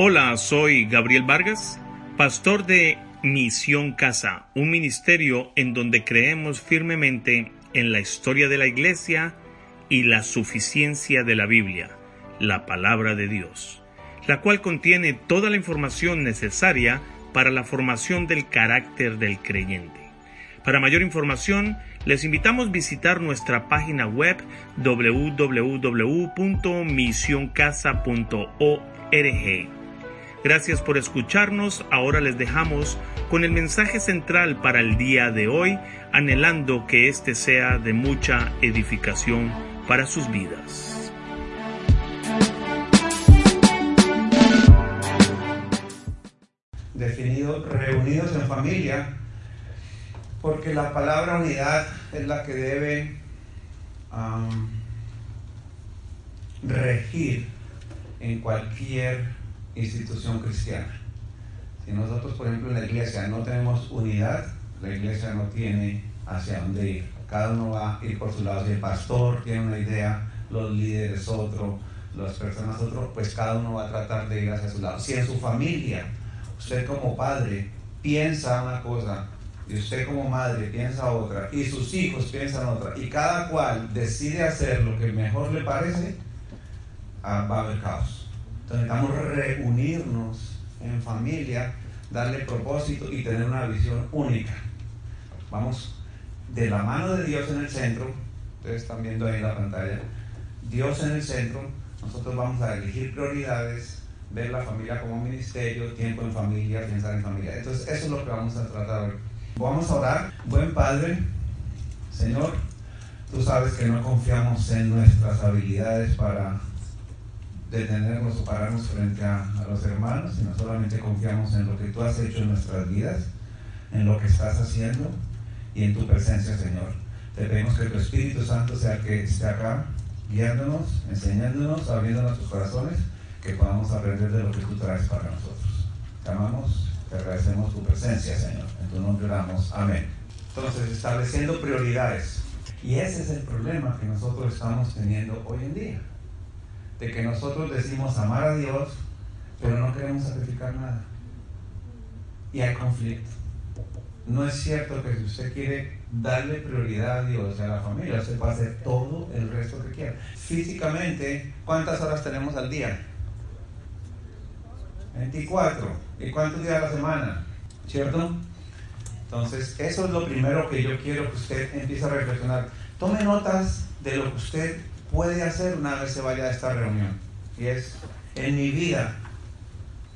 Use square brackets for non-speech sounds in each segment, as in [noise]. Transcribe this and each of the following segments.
Hola, soy Gabriel Vargas, pastor de Misión Casa, un ministerio en donde creemos firmemente en la historia de la Iglesia y la suficiencia de la Biblia, la palabra de Dios, la cual contiene toda la información necesaria para la formación del carácter del creyente. Para mayor información, les invitamos a visitar nuestra página web www.misioncasa.org. Gracias por escucharnos. Ahora les dejamos con el mensaje central para el día de hoy, anhelando que este sea de mucha edificación para sus vidas. Definido reunidos en familia, porque la palabra unidad es la que debe regir en cualquier institución cristiana. Si nosotros, por ejemplo, en la iglesia no tenemos unidad, la iglesia no tiene hacia dónde ir. Cada uno va a ir por su lado. Si el pastor tiene una idea, los líderes otro, las personas otro, pues cada uno va a tratar de ir hacia su lado. Si en su familia, usted como padre piensa una cosa y usted como madre piensa otra y sus hijos piensan otra y cada cual decide hacer lo que mejor le parece, ah, va a haber caos. Entonces necesitamos reunirnos en familia, darle propósito y tener una visión única. Vamos de la mano de Dios en el centro, ustedes están viendo ahí en la pantalla, Dios en el centro, nosotros vamos a elegir prioridades, ver la familia como ministerio, tiempo en familia, pensar en familia. Entonces eso es lo que vamos a tratar hoy. Vamos a orar. Buen Padre, Señor, tú sabes que no confiamos en nuestras habilidades para detenernos o pararnos frente a, a, los hermanos, sino solamente confiamos en lo que tú has hecho en nuestras vidas, en lo que estás haciendo y en tu presencia, Señor. Te pedimos que tu Espíritu Santo sea el que esté acá, guiándonos, enseñándonos, abriendo nuestros corazones, que podamos aprender de lo que tú traes para nosotros. Te amamos, te agradecemos tu presencia, Señor. En tu nombre oramos. Amén. Entonces, estableciendo prioridades. Y ese es el problema que nosotros estamos teniendo hoy en día de que nosotros decimos amar a Dios, pero no queremos sacrificar nada. Y hay conflicto. No es cierto que si usted quiere darle prioridad a Dios y a la familia, a hacer todo el resto que quiera. Físicamente, ¿cuántas horas tenemos al día? 24. ¿Y cuántos días a la semana? ¿Cierto? Entonces, eso es lo primero que yo quiero que usted empiece a reflexionar. Tome notas de lo que usted puede hacer una vez se vaya a esta reunión. Y es, en mi vida,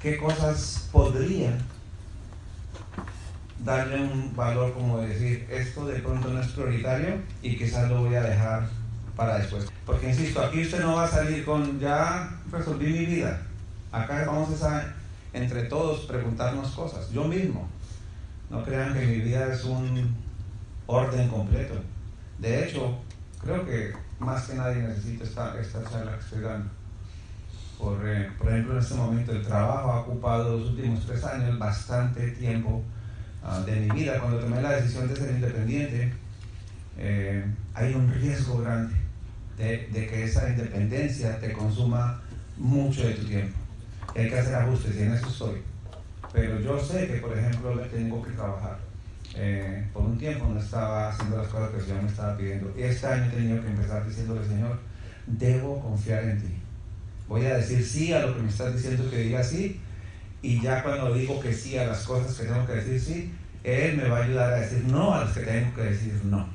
¿qué cosas podría darle un valor como decir, esto de pronto no es prioritario y quizás lo voy a dejar para después? Porque insisto, aquí usted no va a salir con, ya resolví mi vida. Acá vamos a, entre todos, preguntarnos cosas. Yo mismo. No crean que mi vida es un orden completo. De hecho, creo que más que nadie necesita esta, esta charla que estoy dando. Por, eh, por, ejemplo, en este momento el trabajo ha ocupado los últimos tres años bastante tiempo uh, de mi vida. Cuando tomé la decisión de ser independiente, eh, hay un riesgo grande de, de, que esa independencia te consuma mucho de tu tiempo. hay que hacer ajustes y en eso estoy. Pero yo sé que, por ejemplo, tengo que trabajar eh, por un tiempo no estaba haciendo las cosas que el Señor me estaba pidiendo. Este año he tenido que empezar diciéndole, Señor, debo confiar en ti. Voy a decir sí a lo que me estás diciendo que diga sí. Y ya cuando digo que sí a las cosas que tengo que decir sí, Él me va a ayudar a decir no a las que tengo que decir no.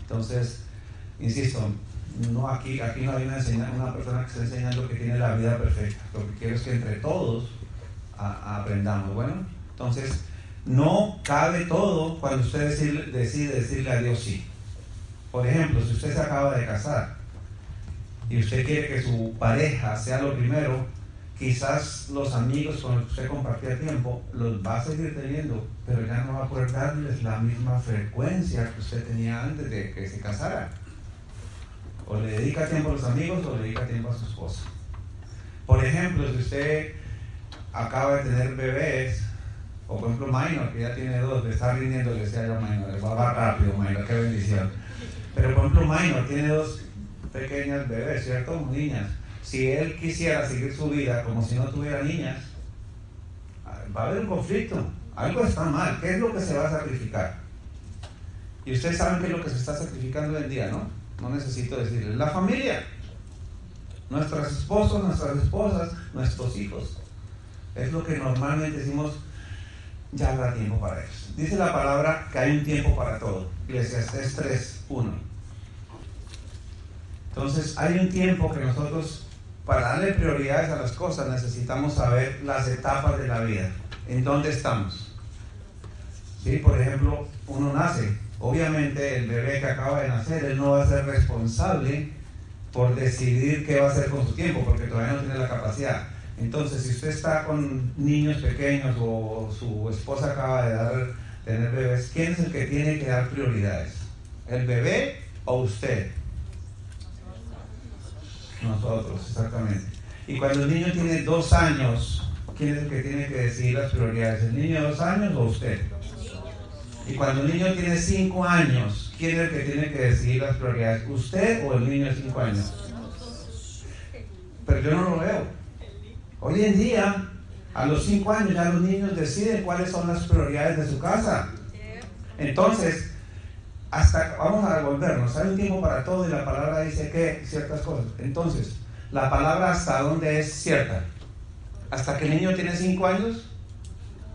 Entonces, insisto, no aquí, aquí no hay una, una persona que está enseñando que tiene la vida perfecta. Lo que quiero es que entre todos aprendamos. Bueno, entonces no cabe todo cuando usted decide, decirle a Dios sí. Por ejemplo, si usted se acaba de casar y usted quiere que su pareja sea lo primero, quizás los amigos con los que usted compartía tiempo los va a seguir teniendo, pero ya no va a poder darles la misma frecuencia que usted tenía antes de que se casara. O le dedica tiempo a los amigos o le dedica tiempo a su esposa. Por ejemplo, si usted acaba de tener bebés, o por ejemplo Minor, que ya tiene dos, le está rindiendo, le decía yo Minor, le va rápido Minor, qué bendición. Pero por ejemplo Minor tiene dos pequeñas bebés, ¿cierto? Niñas. si él quisiera seguir su vida como si no tuviera niñas, va a haber un conflicto. Algo está mal. ¿Qué es lo que se va a sacrificar? Y ustedes saben qué es lo que se está sacrificando hoy en día, ¿no? No necesito decirles. La familia. Nuestros esposos, nuestras esposas, nuestros hijos. Es lo que normalmente decimos, ya habrá tiempo para eso. Dice la palabra que hay un tiempo para todo. Eclesiastes 3, 1. Entonces hay un tiempo que nosotros, para darle prioridades a las cosas, necesitamos saber las etapas de la vida. ¿En dónde estamos? ¿Sí? Por ejemplo, uno nace. Obviamente el bebé que acaba de nacer, él no va a ser responsable por decidir qué va a hacer con su tiempo, porque todavía no tiene la capacidad. Entonces, si usted está con niños pequeños o su esposa acaba de dar, tener bebés, ¿quién es el que tiene que dar prioridades? ¿El bebé o usted? Nosotros, exactamente. Y cuando el niño tiene dos años, ¿quién es el que tiene que decidir las prioridades? ¿El niño de dos años o usted? Y cuando el niño tiene cinco años, ¿quién es el que tiene que decidir las prioridades? ¿Usted o el niño de cinco años? Pero yo no lo veo. Hoy en día, a los cinco años ya los niños deciden cuáles son las prioridades de su casa. Entonces, hasta vamos a volvernos, hay un tiempo para todo y la palabra dice que ciertas cosas. Entonces, la palabra hasta dónde es cierta. Hasta que el niño tiene cinco años,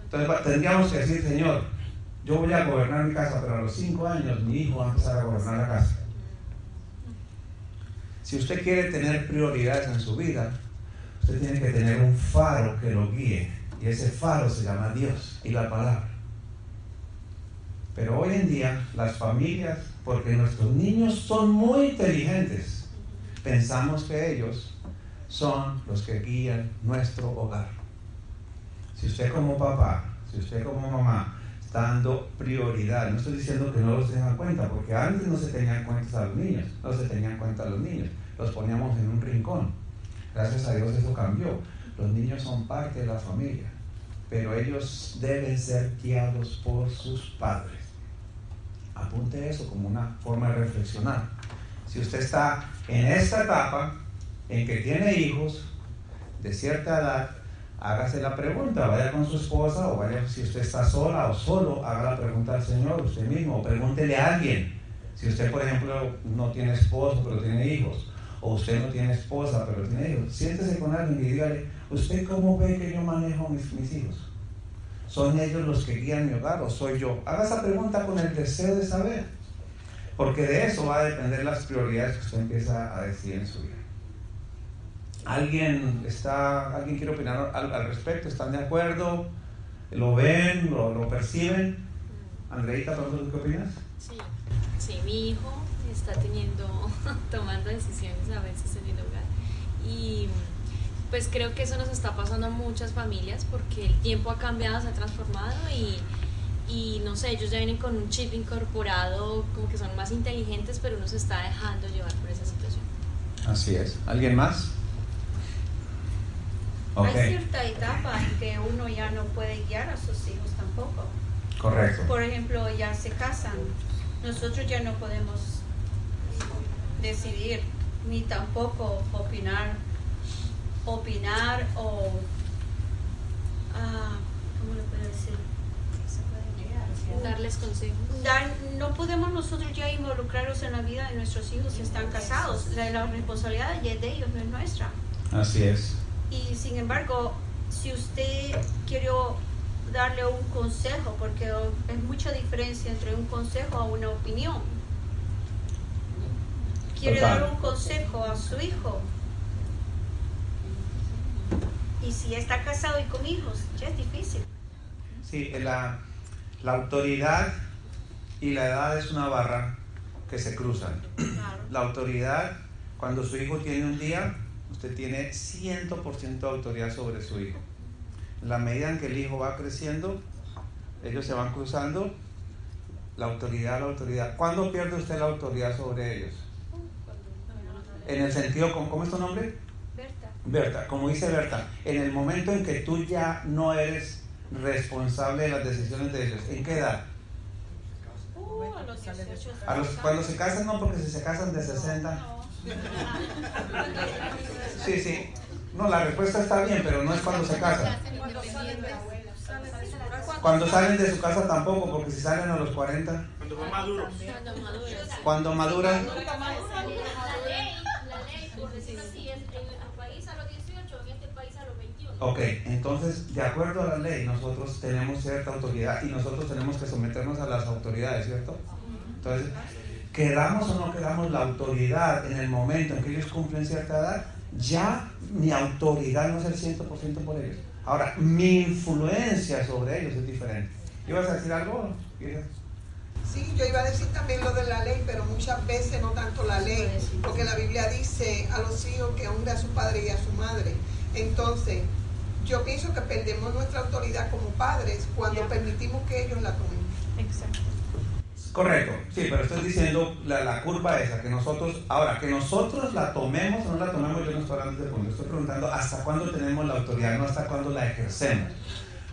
entonces tendríamos que decir, Señor, yo voy a gobernar mi casa, pero a los cinco años mi hijo va a empezar a gobernar la casa. Si usted quiere tener prioridades en su vida, usted tiene que tener un faro que lo guíe. Y ese faro se llama Dios y la palabra. Pero hoy en día las familias, porque nuestros niños son muy inteligentes, pensamos que ellos son los que guían nuestro hogar. Si usted como papá, si usted como mamá está dando prioridad, no estoy diciendo que no los tengan en cuenta, porque antes no se tenían en cuenta a los niños, no se tenían en cuenta a los niños, los poníamos en un rincón. Gracias a Dios eso cambió. Los niños son parte de la familia, pero ellos deben ser guiados por sus padres. Apunte eso como una forma de reflexionar. Si usted está en esta etapa en que tiene hijos de cierta edad, hágase la pregunta, vaya con su esposa o vaya si usted está sola o solo, haga la pregunta al Señor usted mismo o pregúntele a alguien. Si usted, por ejemplo, no tiene esposo pero tiene hijos, o usted no tiene esposa pero tiene hijos, siéntese con alguien y dígale, ¿usted cómo ve que yo manejo mis, hijos? ¿Son ellos los que guían mi hogar o soy yo? Haga esa pregunta con el deseo de saber, porque de eso va a depender las prioridades que usted empieza a decir en su vida. ¿Alguien, está, ¿alguien quiere opinar al, respecto? ¿Están de acuerdo? ¿Lo ven? ¿Lo, lo perciben? Andreita, ¿tú qué opinas? Sí, sí, mi hijo está teniendo, [laughs] tomando decisiones a veces en el hogar. Y pues creo que eso nos está pasando a muchas familias porque el tiempo ha cambiado, se ha transformado y, y no sé, ellos ya vienen con un chip incorporado, como que son más inteligentes, pero uno se está dejando llevar por esa situación. Así es. ¿Alguien más? Hay cierta etapa en que uno ya no puede guiar a sus hijos tampoco. Correcto. Por ejemplo, ya se casan. Nosotros ya no podemos decidir ni tampoco opinar, opinar o, ah, ¿cómo le puedo decir? Darles consejos. Dar, no podemos nosotros ya involucrarnos en la vida de nuestros hijos si están casados. La, la responsabilidad ya es de ellos, no es nuestra. Así es. Y sin embargo, si usted quiere darle un consejo, porque es mucha diferencia entre un consejo a una opinión. Quiere Total. dar un consejo a su hijo. Y si está casado y con hijos, ya es difícil. Sí, la, la autoridad y la edad es una barra que se cruzan. Claro. La autoridad, cuando su hijo tiene un día, usted tiene 100% de autoridad sobre su hijo. La medida en que el hijo va creciendo, ellos se van cruzando, la autoridad, la autoridad. ¿Cuándo pierde usted la autoridad sobre ellos? En el sentido, ¿cómo, es tu nombre? Berta. Berta, como dice Berta, en el momento en que tú ya no eres responsable de las decisiones de ellos, ¿en qué edad? Uh, a los 18 A los, cuando se casan, no, porque si se casan de 60, No, Sí, sí. No, la respuesta está bien, pero no es cuando se casan. Cuando salen de su casa tampoco, porque si salen a los 40. Cuando son maduros. Cuando maduran. La ley, la ley, por decirlo así, en el país a los 18, en país a los 21. Ok, entonces, de acuerdo a la ley, nosotros tenemos cierta autoridad y nosotros tenemos que someternos a las autoridades, ¿cierto? Entonces, queramos o no queramos la autoridad en el momento en que ellos cumplen cierta edad, ya mi autoridad no es el 100% por ellos. Ahora, mi influencia sobre ellos es diferente. ¿Ibas a decir algo? Sí, yo iba a decir también lo de la ley, pero muchas veces no tanto la ley, porque la Biblia dice a los hijos que honre a su padre y a su madre. Entonces, yo pienso que perdemos nuestra autoridad como padres cuando permitimos que ellos la tomen. Exacto. Correcto, sí, pero estoy diciendo la, la curva esa, que nosotros, ahora, que nosotros la tomemos o no la tomemos, yo no estoy hablando de punto, estoy preguntando hasta cuándo tenemos la autoridad, no hasta cuándo la ejercemos.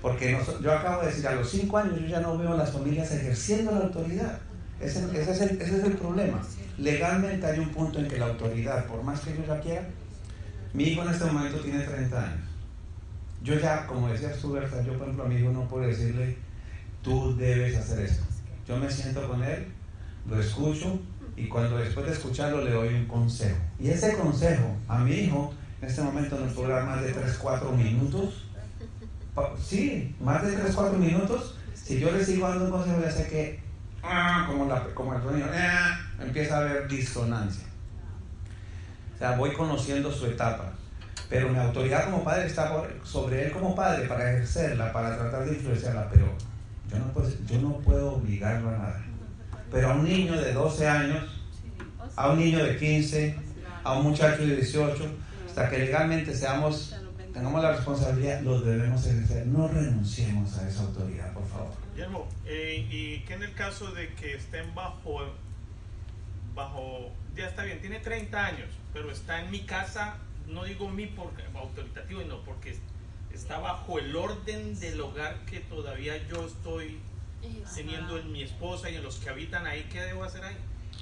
Porque yo acabo de decir, a los cinco años yo ya no veo a las familias ejerciendo la autoridad. Ese, es el, problema. Legalmente hay un punto en que la autoridad, por más que ellos la quieran, mi hijo en este momento tiene 30 años. Yo ya, como decías tú, Berta, yo por ejemplo a mi hijo no puedo decirle, tú debes hacer esto. Yo me siento con él, lo escucho y cuando después de escucharlo le doy un consejo. Y ese consejo a mi hijo en este momento no puede dar más de 3, 4 minutos. Sí, más de 3, 4 minutos. Si yo le sigo dando un consejo ya sé que, ah, como, la, como el sonido, ah, empieza a haber disonancia. O sea, voy conociendo su etapa. Pero mi autoridad como padre está sobre él como padre para ejercerla, para tratar de influenciarla, pero yo no puedo, yo no puedo obligarlo a nada. Pero a un niño de 12 años, a un niño de 15, a un muchacho de 18, hasta que legalmente seamos, tengamos la responsabilidad, lo debemos ejercer. No renunciemos a esa autoridad, por favor. Guillermo, eh, ¿y qué en el caso de que estén bajo, bajo, ya está bien, tiene 30 años, pero está en mi casa, no digo mi porque autoritativo, no, porque está bajo el orden del hogar que todavía yo estoy teniendo en mi esposa y en los que habitan ahí, ¿qué debo hacer ahí?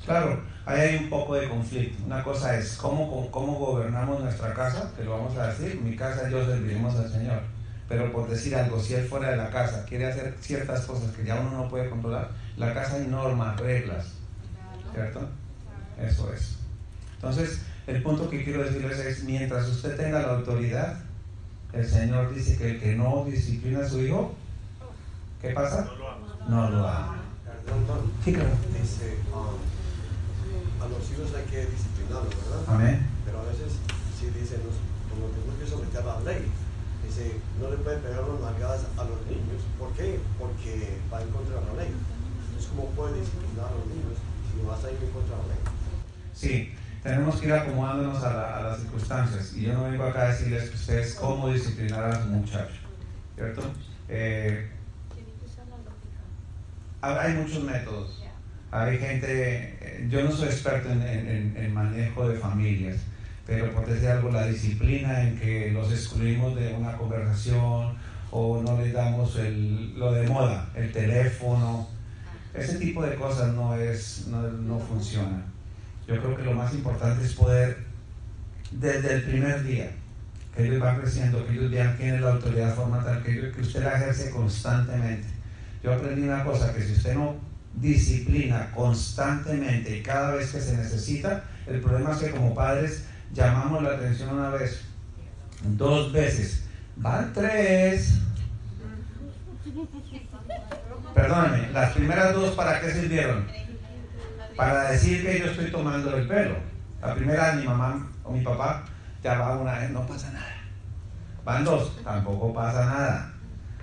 Claro, ahí hay un poco de conflicto. Una cosa es cómo, cómo gobernamos nuestra casa, que lo vamos a decir, mi casa yo serviremos al Señor. Pero por decir algo, si él fuera de la casa quiere hacer ciertas cosas que ya uno no puede controlar, la casa hay normas, reglas, ¿cierto? Eso es. Entonces, el punto que quiero decirles es, mientras usted tenga la autoridad, el Señor dice que el que no disciplina a su hijo, ¿qué pasa? No lo hago. No lo ama. Perdón, Sí, claro. Dice, um, a los hijos hay que disciplinarlos, ¿verdad? Amén. Pero a veces sí dice, nos, como tenemos que someter a la ley, dice, no le puede pegar unas nalgadas a los niños. ¿Por qué? Porque va en contra de la ley. Entonces, ¿cómo puede disciplinar a los niños si vas a ir en contra de la ley? Sí, tenemos que ir acomodándonos a, la- a las circunstancias. Y yo no vengo acá a decirles que ustedes cómo disciplinar a su muchacho, ¿cierto? Eh, ha- hay muchos métodos. Hay gente, eh, yo no soy experto en- en- en manejo de familias, pero por decir algo, la disciplina en que los excluimos de una conversación o no les damos el, lo de moda, el teléfono, ese tipo de cosas no, es, no, no funciona. Yo creo que lo más importante es poder, desde el primer día, que ellos van creciendo, que ellos vean quién es la autoridad de forma tal que, ellos- que usted la ejerce constantemente. Yo aprendí una cosa, que si usted no disciplina constantemente y cada vez que se necesita, el problema es que como padres llamamos la atención una vez, dos veces, van tres. Perdónenme, las primeras dos para qué sirvieron? Para decir que yo estoy tomando el pelo. La primera mi mamá o mi papá ya va una vez, no pasa nada. Van dos, tampoco pasa nada.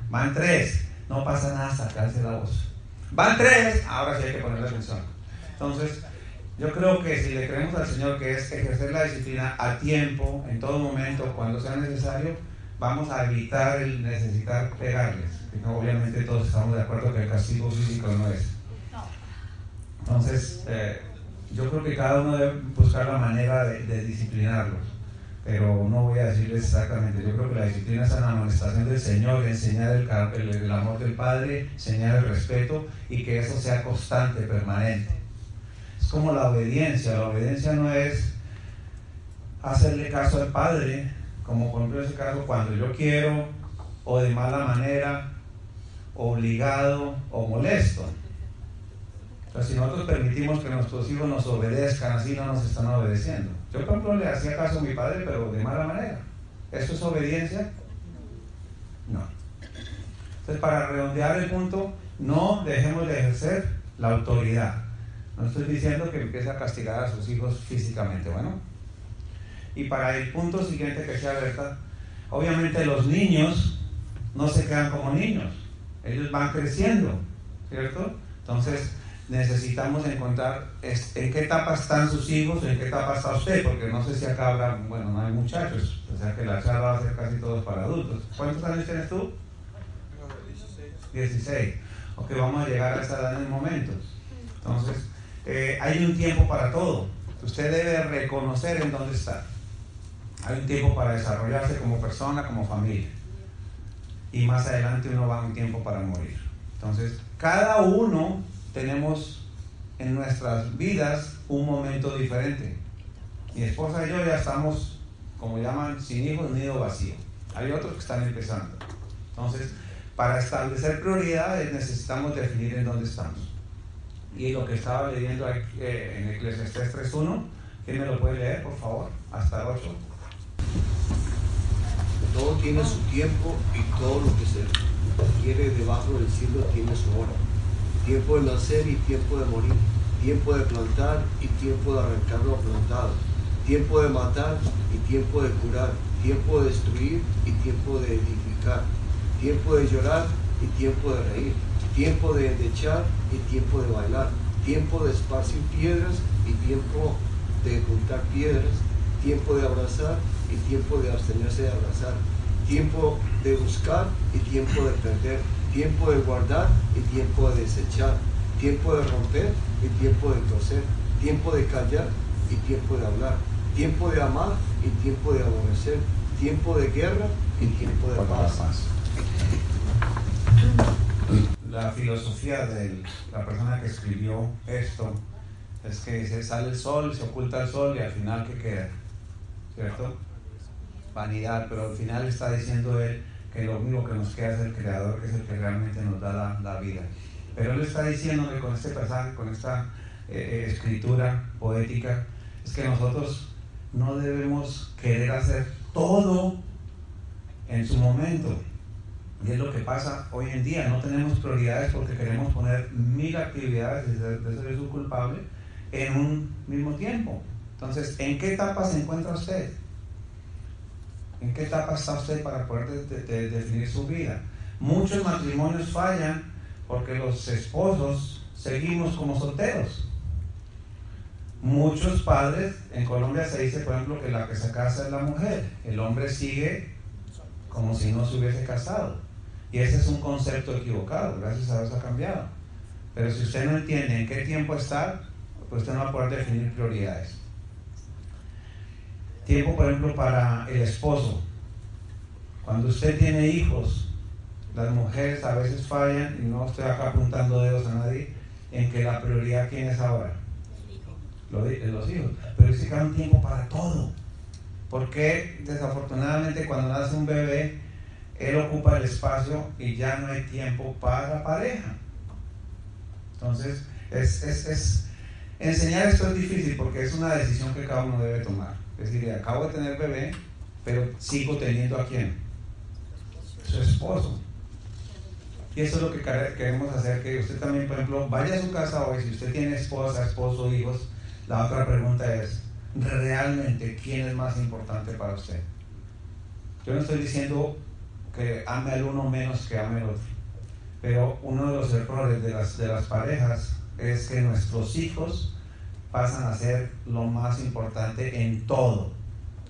Van tres, no pasa nada sacarse la voz. Van tres, ahora sí hay que ponerle atención. Entonces, yo creo que si le creemos al Señor que es ejercer la disciplina a tiempo, en todo momento, cuando sea necesario, vamos a evitar el necesitar pegarles. Obviamente todos estamos de acuerdo que el castigo físico no es. Entonces, eh, yo creo que cada uno debe buscar la manera de, disciplinarlos, pero no voy a decirles exactamente. Yo creo que la disciplina es la amonestación del Señor, enseñar el, el- el amor del Padre, enseñar el respeto y que eso sea constante, permanente. Es como la obediencia. La obediencia no es hacerle caso al padre, como por ejemplo ese caso cuando yo quiero, o de mala manera, obligado o molesto. Si nosotros permitimos que nuestros hijos nos obedezcan, así no nos están obedeciendo. Yo, por ejemplo, le hacía caso a mi padre, pero de mala manera. ¿Eso es obediencia? No. Entonces, para redondear el punto, no dejemos de ejercer la autoridad. No estoy diciendo que empiece a castigar a sus hijos físicamente, bueno. Y para el punto siguiente que sea verdad, obviamente los niños no se quedan como niños, ellos van creciendo, ¿cierto? Entonces necesitamos encontrar en qué etapa están sus hijos, en qué etapa está usted, porque no sé si acá habrá, bueno, no hay muchachos, o sea que la charla va a ser casi todos para adultos. ¿Cuántos años tienes tú? 16. 16. Ok, vamos a llegar a esa edad en momentos. Entonces, eh, hay un tiempo para todo. Usted debe reconocer en dónde está. Hay un tiempo para desarrollarse como persona, como familia. Y más adelante uno va a un tiempo para morir. Entonces, cada uno tenemos en nuestras vidas un momento diferente. Mi esposa y yo ya estamos, como llaman, sin hijos, nido vacío. Hay otros que están empezando. Entonces, para establecer prioridades necesitamos definir en dónde estamos. Y lo que estaba leyendo eh, en Eclesiastes 3.1, ¿quién me lo puede leer, por favor? Hasta el 8. Todo tiene su tiempo y todo lo que se quiere debajo del cielo tiene su hora. Tiempo de nacer y tiempo de morir. Tiempo de plantar y tiempo de arrancar lo plantado. Tiempo de matar y tiempo de curar. Tiempo de destruir y tiempo de edificar. Tiempo de llorar y tiempo de reír. Tiempo de endechar y tiempo de bailar. Tiempo de esparcir piedras y tiempo de juntar piedras. Tiempo de abrazar y tiempo de abstenerse de abrazar, tiempo de buscar y tiempo de perder, tiempo de guardar y tiempo de desechar, tiempo de romper y tiempo de torcer, tiempo de callar y tiempo de hablar, tiempo de amar y tiempo de aborrecer, tiempo de guerra y tiempo de paz. La filosofía de la persona que escribió esto es que se sale el sol, se oculta el sol y al final ¿qué queda? ¿Cierto? vanidad, pero al final está diciendo él que lo único que nos queda es el Creador, que es el que realmente nos da la, vida. Pero él está diciendo con este pasaje, con esta eh, eh, escritura poética, es que nosotros no debemos querer hacer todo en su momento. Y es lo que pasa hoy en día. No tenemos prioridades porque queremos poner mil actividades, y de eso es un culpable, en un mismo tiempo. Entonces, ¿en qué etapa se encuentra usted? ¿En qué etapa está usted para poder definir su vida? Muchos matrimonios fallan porque los esposos seguimos como solteros. Muchos padres, en Colombia se dice, por ejemplo, que la que se casa es la mujer. El hombre sigue como si no se hubiese casado. Y ese es un concepto equivocado, gracias a Dios ha cambiado. Pero si usted no entiende en qué tiempo está, pues usted no va a poder definir prioridades. Tiempo, por ejemplo, para el esposo. Cuando usted tiene hijos, las mujeres a veces fallan, y no estoy acá apuntando dedos a nadie, en que la prioridad quién es ahora. Los, los hijos. Pero dice que hay un tiempo para todo. Porque desafortunadamente cuando nace un bebé, él ocupa el espacio y ya no hay tiempo para la pareja. Entonces, es, es, es, enseñar esto es difícil porque es una decisión que cada uno debe tomar. Es decir, acabo de tener bebé, pero sigo teniendo a quién? Su esposo. Y eso es lo que queremos hacer, que usted también, por ejemplo, vaya a su casa hoy, si usted tiene esposa, esposo, hijos, la otra pregunta es, ¿realmente quién es más importante para usted? Yo no estoy diciendo que ame al uno menos que ame al otro, pero uno de los errores de las, de las parejas es que nuestros hijos pasan a ser lo más importante en todo.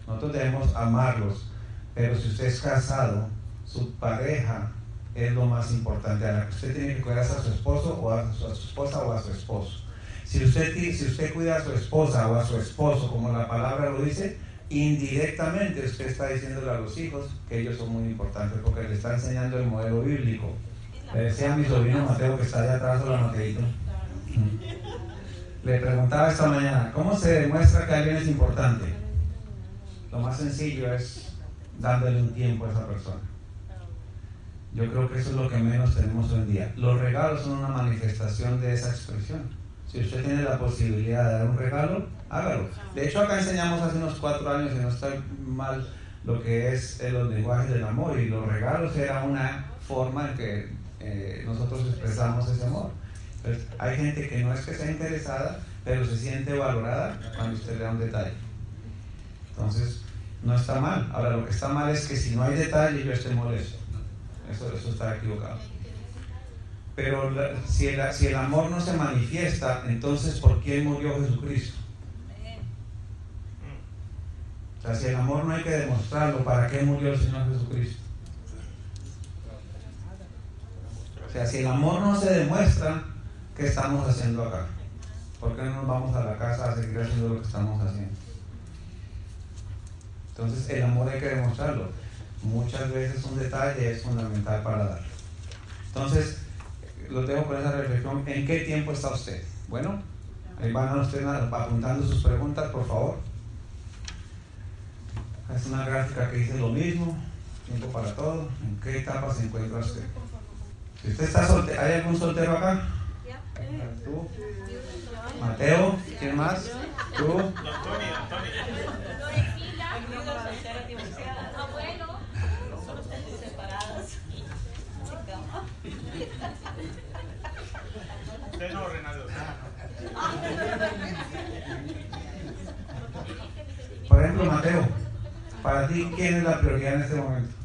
Nosotros debemos amarlos, pero si usted es casado, su pareja es lo más importante. A la que usted tiene que cuidar a su esposo o a su, esposa o a su esposo. Si usted, si usted cuida a su esposa o a su esposo, como la palabra lo dice, indirectamente usted está diciéndole a los hijos que ellos son muy importantes porque le está enseñando el modelo bíblico. Le decía a mi sobrino Mateo que está allá atrás, hola Mateito le preguntaba esta mañana, ¿cómo se demuestra que alguien es importante? lo más sencillo es dándole un tiempo a esa persona. Yo creo que eso es lo que menos tenemos hoy en día. Los regalos son una manifestación de esa expresión. Si usted tiene la posibilidad de dar un regalo, hágalo. De hecho, acá enseñamos hace unos cuatro años, y no está mal, lo que es eh, los lenguajes del amor. Y los regalos era una forma en que eh, nosotros expresamos ese amor. Hay gente que no es que sea interesada, pero se siente valorada cuando usted le da un detalle. Entonces, no está mal. Ahora, lo que está mal es que si no hay detalle, yo esté molesto. Eso, eso está equivocado. Pero si, el, si el amor no se manifiesta, entonces ¿por qué murió Jesucristo? O sea, si el amor no hay que demostrarlo, ¿para qué murió el Señor Jesucristo? O sea, si el amor no se demuestra, ¿qué estamos haciendo acá? ¿Por qué no nos vamos a la casa a seguir haciendo lo que estamos haciendo? Entonces, el amor hay que demostrarlo. Muchas veces un detalle es fundamental para dar. Entonces, lo tengo con esa reflexión. ¿En qué tiempo está usted? Bueno, ahí van a usted apuntando sus preguntas, por favor. Es una gráfica que dice lo mismo, tiempo para todo. ¿En qué etapa se encuentra usted? Si usted está soltero, ¿hay algún soltero acá? ¿Tú? Mateo, ¿quién más? ¿Tú? no, Renato. Por ejemplo, Mateo, para ti, ¿quién es la prioridad en este momento?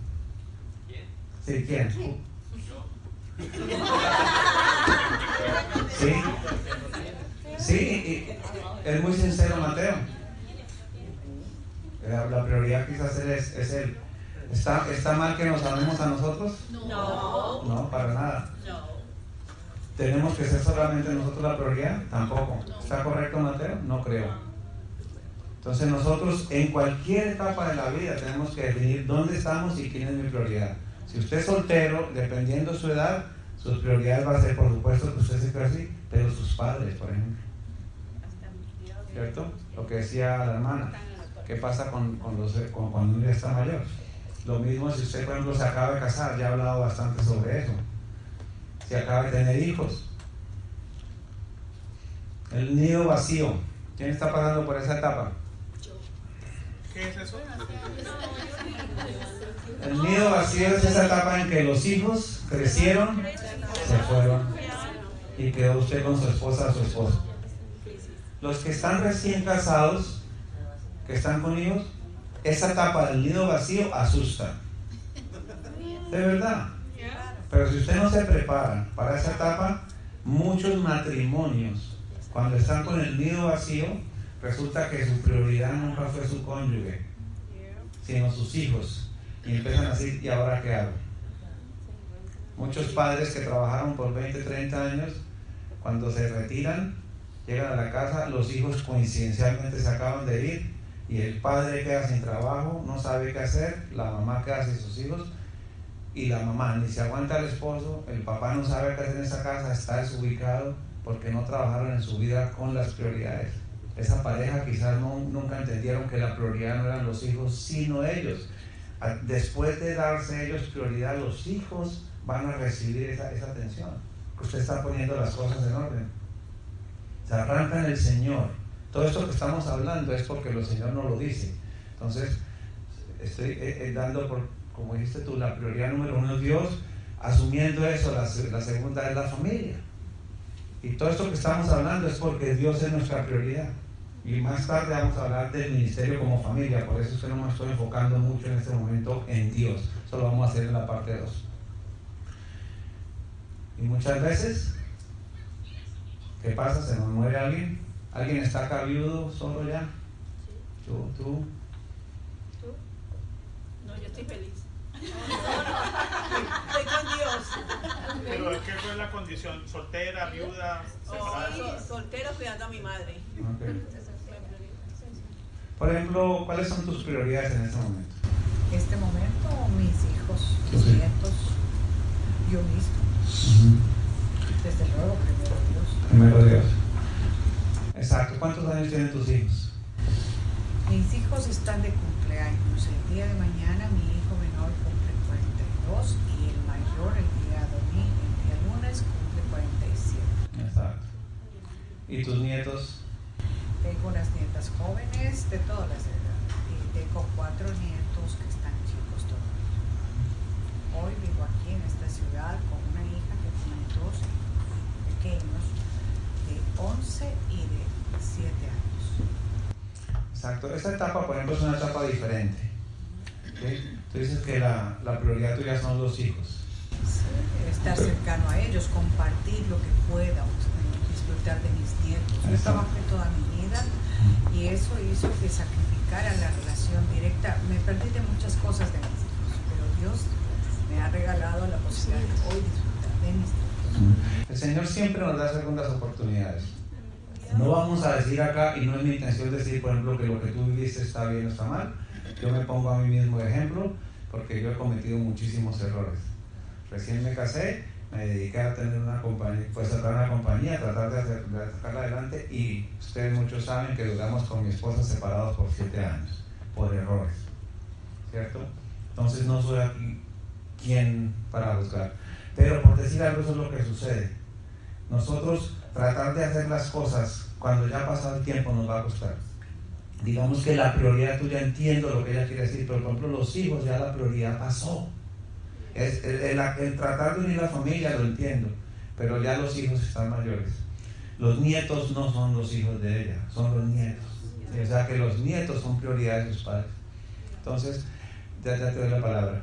¿Quién? ¿quién? Sí. Sí, es muy sincero Mateo. La, prioridad quizás es, es él. ¿Está, ¿Está mal que nos amemos a nosotros? No. No, para nada. ¿Tenemos que ser solamente nosotros la prioridad? Tampoco. ¿Está correcto, Mateo? No creo. Entonces nosotros en cualquier etapa de la vida tenemos que definir dónde estamos y quién es mi prioridad. Si usted es soltero, dependiendo de su edad, sus prioridades va a ser, por supuesto, que usted se así, pero sus padres, por ejemplo. ¿Cierto? Lo que decía la hermana. ¿Qué pasa con, los, con cuando uno ya está mayor? Lo mismo si usted, por ejemplo, se acaba de casar, ya he hablado bastante sobre eso. Si acaba de tener hijos. El nido vacío. ¿Quién está pasando por esa etapa? ¿Qué es eso? El nido vacío es esa etapa en que los hijos crecieron, se fueron y quedó usted con su esposa o su esposo. Los que están recién casados, que están con hijos, esa etapa del nido vacío asusta. De verdad. Pero si usted no se prepara para esa etapa, muchos matrimonios, cuando están con el nido vacío, resulta que su prioridad nunca fue su cónyuge, sino sus hijos. Y empiezan a decir, ¿y ahora qué hago? Muchos padres que trabajaron por 20, 30 años, cuando se retiran, llegan a la casa, los hijos coincidencialmente se acaban de ir y el padre queda sin trabajo, no sabe qué hacer, la mamá queda sin sus hijos y la mamá ni se aguanta el esposo, el papá no sabe qué hacer en esa casa, está desubicado porque no trabajaron en su vida con las prioridades. Esa pareja quizás no, nunca entendieron que la prioridad no eran los hijos, sino ellos. Después de darse ellos prioridad, los hijos van a recibir esa, esa atención. Usted está poniendo las cosas en orden. Se arranca en el Señor todo esto que estamos hablando es porque el Señor no lo dice. Entonces, estoy eh, eh, dando por, como dijiste tú, la prioridad número uno es Dios, asumiendo eso, la, segunda es la familia. Y todo esto que estamos hablando es porque Dios es nuestra prioridad. Y más tarde vamos a hablar del ministerio como familia, por eso es que no me estoy enfocando mucho en este momento en Dios. Eso lo vamos a hacer en la parte 2. Y muchas veces, ¿qué pasa? Se nos muere alguien ¿Alguien está acá viudo, solo ya? ¿Tú? ¿Tú? ¿Tú? No, yo estoy feliz. estoy con Dios. ¿Pero qué fue la condición? ¿Soltera, viuda, separada? sí, soltero cuidando a mi madre. Por ejemplo, ¿cuáles son tus prioridades en este momento? En este momento, mis hijos, mis nietos, yo mismo. Desde luego, primero Dios. Primero Dios. Exacto. ¿Cuántos años tienen tus hijos? Mis hijos están de cumpleaños. El día de mañana mi hijo menor cumple 42 y el mayor el día domingo, el día lunes cumple 47. Exacto. ¿Y tus nietos? Tengo unas nietas jóvenes de todas las edades y tengo cuatro nietos que están chicos todavía. Hoy vivo aquí en esta ciudad con una hija que tiene dos pequeños de 11 y de 7 años. Exacto. Esta etapa, por ejemplo, es una etapa diferente. Tú dices que la, la prioridad tuya son los hijos. Estar cercano a ellos, compartir lo que pueda, disfrutar de mis nietos. Yo trabajé toda mi vida y eso hizo que sacrificara la relación directa. Me perdí de muchas cosas de mis hijos, pero Dios me ha regalado la posibilidad de hoy disfrutar de mis nietos. El Señor siempre nos da segundas oportunidades. No vamos a decir acá, y no es mi intención decir, por ejemplo, que lo que tú viviste está bien o está mal. Yo me pongo a mí mismo de ejemplo porque yo he cometido muchísimos errores. Recién me casé, me dediqué a tener una compañía, pues sacar una compañía, tratar de, hacer- de sacarla adelante y ustedes muchos saben que duramos con mi esposa separados por siete años, por errores, ¿cierto? Entonces no soy aquí quien para juzgar. Pero por decir algo, eso es lo que sucede. Nosotros tratar de hacer las cosas cuando ya ha pasado el tiempo nos va a costar. Digamos que la prioridad tuya entiendo lo que ella quiere decir, pero por ejemplo los hijos ya la prioridad pasó. Es, el, el- el tratar de unir la familia lo entiendo, pero ya los hijos están mayores. Los nietos no son los hijos de ella, son los nietos. O sea que los nietos son prioridad de sus padres. Entonces, ya, ya te doy la palabra.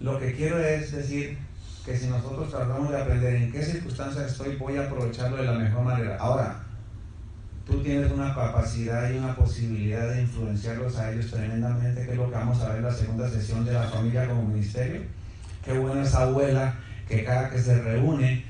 Lo que quiero es decir que si nosotros tratamos de aprender en qué circunstancias estoy, voy a aprovecharlo de la mejor manera. Ahora, tú tienes una capacidad y una posibilidad de influenciarlos a ellos tremendamente, que es lo que vamos a ver en la segunda sesión de la familia como ministerio. Qué buena esa abuela que cada que se reúne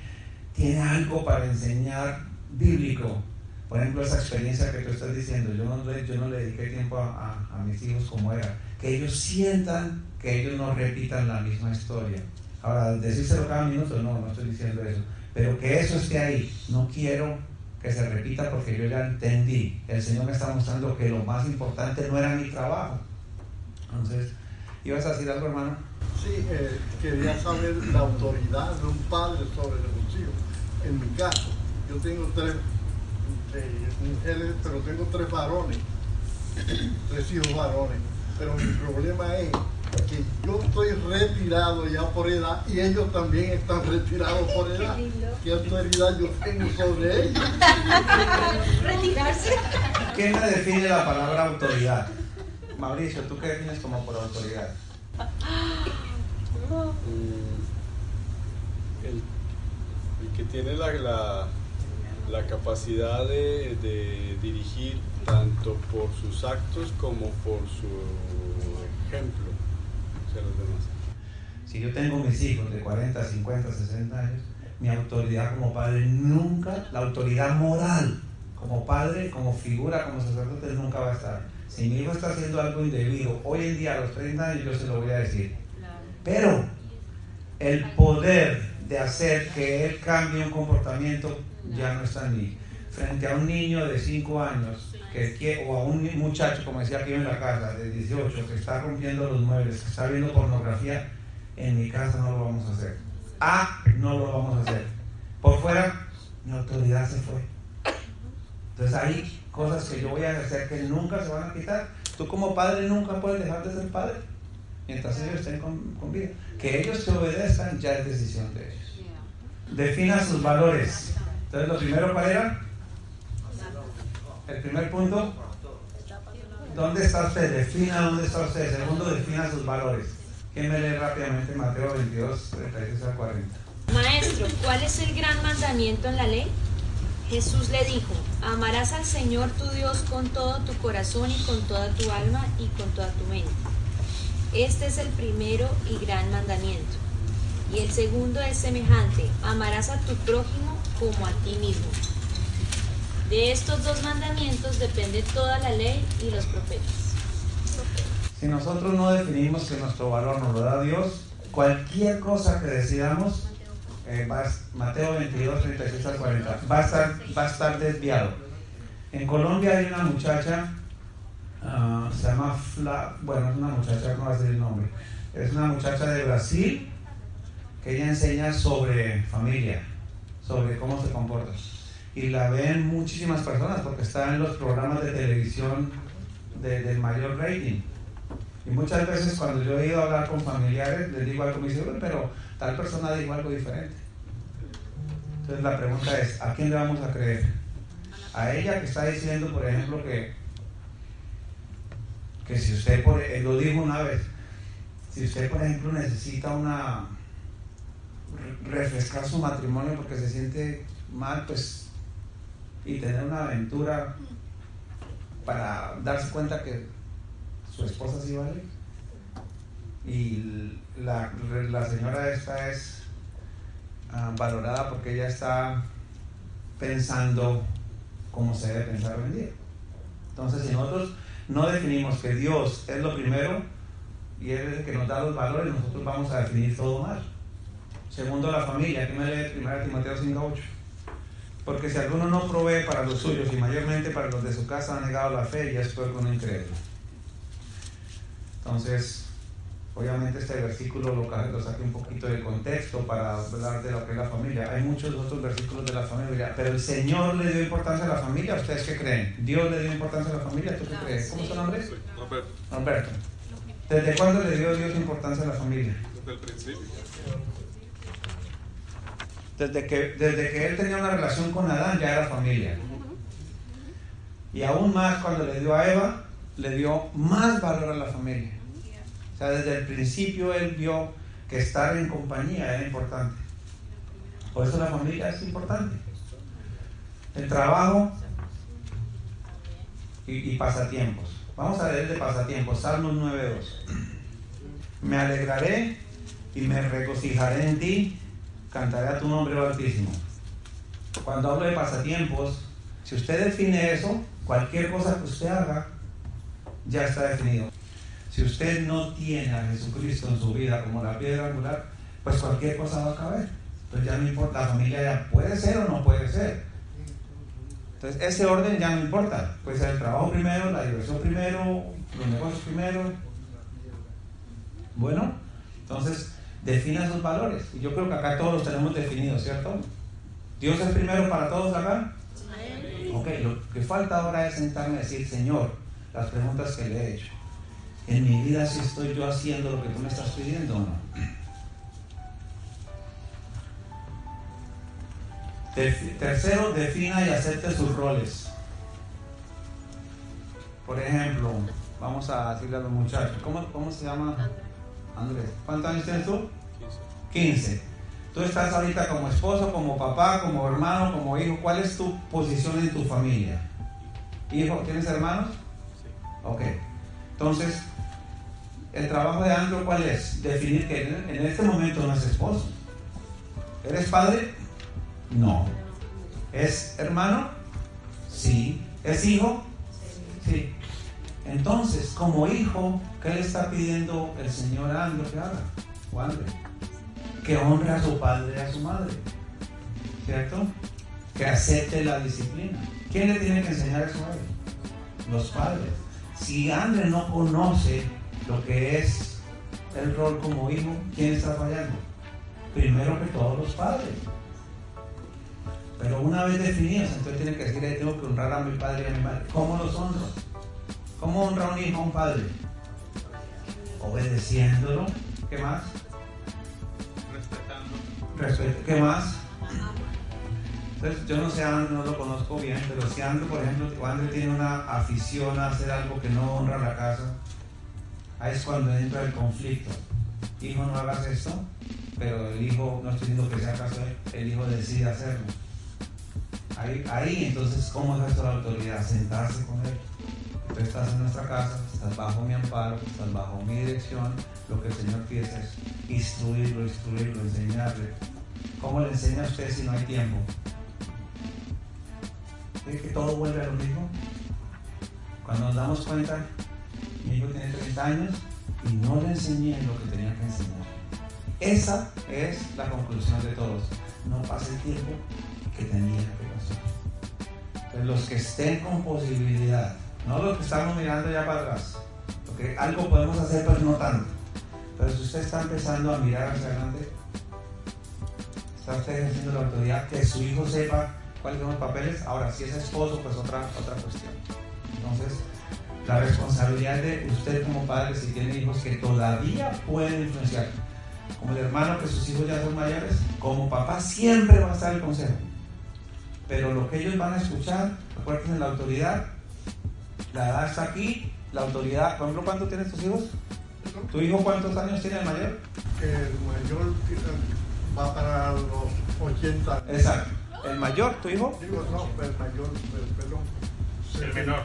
tiene algo para enseñar bíblico. Por ejemplo, esa experiencia que tú estás diciendo, yo no, yo no le dediqué tiempo a, a- a mis hijos como era. Que ellos sientan que ellos no repitan la misma historia. Ahora, decírselo cada minuto, no, no estoy diciendo eso. Pero que eso esté ahí. No quiero que se repita porque yo ya entendí. El Señor me está mostrando que lo más importante no era mi trabajo. Entonces, ¿ibas a decir algo, hermano? Sí, eh, quería saber la autoridad de un padre sobre los hijos. En mi caso, yo tengo tres eh, mujeres, pero tengo tres varones, tres hijos varones. Pero mi problema es que yo estoy retirado ya por edad y ellos también están retirados por edad. ¿Qué autoridad yo tengo sobre ellos? [laughs] Retirarse. ¿Quién me define la palabra autoridad? Mauricio, ¿tú qué defines como por autoridad? Mm, el, el que tiene la, la, la capacidad de, de dirigir tanto por sus actos como por su ejemplo hacia los demás. Si yo tengo mis hijos de 40, 50, 60 años, mi autoridad como padre nunca, la autoridad moral como padre, como figura, como sacerdote, nunca va a estar. Si mi hijo está haciendo algo indebido, hoy en día a los 30 años yo se lo voy a decir. Pero el poder de hacer que él cambie un comportamiento ya no está en mí. Frente a un niño de 5 años que, o a un muchacho, como decía aquí en la casa, de 18, que está rompiendo los muebles, que está viendo pornografía, en mi casa no lo vamos a hacer. A, no lo vamos a hacer. Por fuera, mi autoridad se fue. Entonces hay cosas que yo voy a hacer que nunca se van a quitar. Tú como padre nunca puedes dejar de ser padre mientras ellos estén con, con vida. Que ellos te obedezcan ya es decisión de ellos. Defina sus valores. Entonces lo primero cuál era? El primer punto. ¿Dónde está usted? Defina dónde está usted. Segundo, defina sus valores. ¿Quién me lee rápidamente Mateo 22, 36 al 40? Maestro, ¿cuál es el gran mandamiento en la ley? Jesús le dijo, amarás al Señor tu Dios con todo tu corazón y con toda tu alma y con toda tu mente. Este es el primero y gran mandamiento. Y el segundo es semejante, amarás a tu prójimo como a ti mismo. De estos dos mandamientos depende toda la ley y los profetas. Si nosotros no definimos que nuestro valor nos lo da Dios, cualquier cosa que decidamos, eh, Mateo 22, 36 al 40, va a, estar, va a estar desviado. En Colombia hay una muchacha ah, se llama Fla, bueno, es una muchacha, no va a decir el nombre, es una muchacha de Brasil que ella enseña sobre familia, sobre cómo se comporta. Y la ven muchísimas personas porque está en los programas de televisión de, del mayor rating. Y muchas veces cuando yo he ido a hablar con familiares, les digo algo, me dicen, pero tal persona dijo algo diferente. Entonces la pregunta es, ¿a quién le vamos a creer? A ella que está diciendo, por ejemplo, que, que si usted, por, él lo dijo una vez, si usted, por ejemplo, necesita una refrescar su matrimonio porque se siente mal, pues, y tener una aventura para darse cuenta que su esposa sí vale. Y la, la señora esta es ah, valorada porque ella está pensando como se debe pensar hoy en día. Entonces, si nosotros no definimos que Dios es lo primero y Él es el que nos da los valores, nosotros vamos a definir todo mal. Segundo, la familia, que me lee 1 Timoteo 5.8. Porque si alguno no provee para los suyos y mayormente para los de su casa ha negado la fe y es puerco no incrédulo. Entonces, obviamente este versículo lo, lo saqué un poquito de contexto para hablar de lo que es la familia. Hay muchos otros versículos de la familia, pero el Señor le dio importancia a la familia. ¿Ustedes qué creen? ¿Dios le dio importancia a la familia? ¿Tú qué crees? ¿Cómo es tu nombre? Roberto. Roberto. ¿Desde cuándo le dio Dios importancia a la familia? Desde el principio. Desde que, desde que él tenía una relación con Adán ya era familia. Y aún más cuando le dio a Eva, le dio más valor a la familia. O sea, desde el principio él vio que estar en compañía era importante. Por eso la familia es importante. El trabajo y, y pasatiempos. Vamos a leer de pasatiempos, Salmos 9.2. Me alegraré y me regocijaré en ti, cantaré a tu nombre altísimo. Cuando hablo de pasatiempos, si usted define eso, cualquier cosa que usted haga, ya está definido. Si usted no tiene a Jesucristo en su vida como la piedra angular, pues cualquier cosa va a caber. Entonces ya no importa, la familia ya puede ser o no puede ser. Entonces ese orden ya no importa. Puede ser el trabajo primero, la diversión primero, los negocios primero. Bueno, entonces defina esos valores. Y yo creo que acá todos los tenemos definidos, ¿cierto? ¿Dios es primero para todos acá? Ok, lo que falta ahora es sentarme a decir, Señor, las preguntas que le he hecho. En mi vida si estoy yo haciendo lo que tú me estás pidiendo o no. Tercero, defina y acepte sus roles. Por ejemplo, vamos a decirle a los muchachos, ¿cómo, cómo se llama? Andrés. ¿Cuántos años tienes tú? 15. Tú estás ahorita como esposo, como papá, como hermano, como hijo. ¿Cuál es tu posición en tu familia? Hijo, ¿tienes hermanos? Ok. Entonces, el trabajo de Andrew, ¿cuál es? Definir que en este momento no es esposo. ¿Eres padre? No. ¿Es hermano? Sí. ¿Es hijo? Sí. Entonces, como hijo, ¿qué le está pidiendo el Señor a Andrew que haga? O André? Que honre a su padre y a su madre. ¿Cierto? Que acepte la disciplina. ¿Quién le tiene que enseñar eso a él? Los padres. Si André no conoce lo que es el rol como hijo, ¿quién está fallando? Primero que todos los padres. Pero una vez definidos, entonces tiene que decir, tengo que honrar a mi padre y a mi madre. ¿Cómo los honro? ¿Cómo honra un hijo a un padre? Obedeciéndolo. ¿Qué más? Respetando. ¿Qué más? Entonces, yo no sé, Andrew, no lo conozco bien, pero si Andrew, por ejemplo, Andrew tiene una afición a hacer algo que no honra la casa, ahí es cuando entra el conflicto. Hijo, no hagas esto, pero el hijo, no estoy diciendo que sea caso, el hijo decide hacerlo. Ahí, ahí entonces, ¿cómo es esto la autoridad? Sentarse con él. Tú estás en nuestra casa, estás bajo mi amparo, estás bajo mi dirección. Lo que el Señor pide es instruirlo, instruirlo, enseñarle. ¿Cómo le enseña a usted si no hay tiempo? ¿Cree que todo vuelve a lo mismo? Cuando nos damos cuenta, mi hijo tiene 30 años y no le enseñé lo que tenía que enseñar. Esa es la conclusión de todos. No pasa el tiempo que tenía que pasar. Entonces, los que estén con posibilidad No lo que estamos mirando ya para atrás. Porque algo podemos hacer, pero no tanto. Pero si usted está empezando a mirar hacia adelante, está usted ejerciendo la autoridad, que su hijo sepa cuáles son los papeles. Ahora, si es esposo, pues otra, otra cuestión. Entonces, la responsabilidad de usted como padre, si tiene hijos que todavía pueden influenciar, como el hermano que sus hijos ya son mayores, como papá siempre va a estar el consejo. Pero lo que ellos van a escuchar, acuérdense, la autoridad, la edad está aquí, la autoridad, por ejemplo, ¿cuánto tienes tus hijos? ¿Tu hijo cuántos años tiene el mayor? El mayor eh, va para los 80. Exacto. ¿El mayor, tu hijo? Digo, no, el mayor, el- perdón. El menor.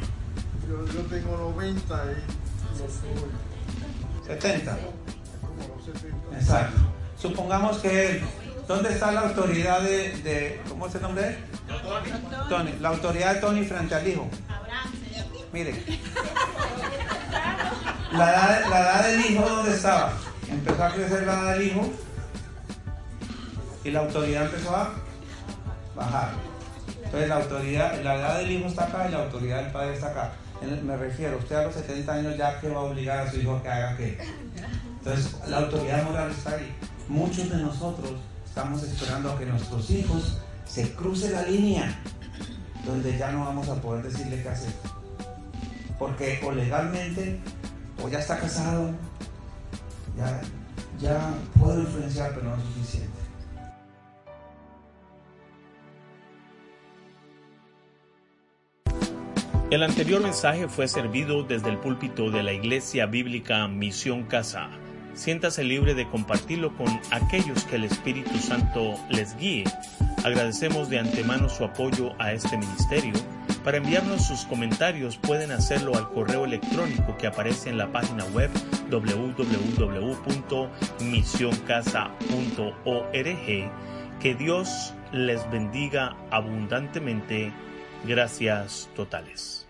Yo, yo tengo 90 y los soy 70. como los 70. Exacto. Supongamos que él, ¿dónde está la autoridad de, de ¿cómo se nombre? él? Tony. La autoridad de Tony frente al hijo. Mire. La edad, la edad del hijo, ¿dónde estaba? Empezó a crecer la edad del hijo y la autoridad empezó a bajar. Entonces la autoridad, la edad del hijo está acá y la autoridad del padre está acá. Me refiero, usted a los 70 años ya que va a obligar a su hijo a que haga qué. Entonces la autoridad moral está ahí. Muchos de nosotros estamos esperando a que nuestros hijos se cruce la línea donde ya no vamos a poder decirle qué hacer. Porque o legalmente, o ya está casado, ya, ya puedo influenciar, pero no es suficiente. El anterior mensaje fue servido desde el púlpito de la Iglesia Bíblica Misión Casa. Siéntase libre de compartirlo con aquellos que el Espíritu Santo les guíe. Agradecemos de antemano su apoyo a este ministerio. Para enviarnos sus comentarios pueden hacerlo al correo electrónico que aparece en la página web www.misioncasa.org. Que Dios les bendiga abundantemente. Gracias totales.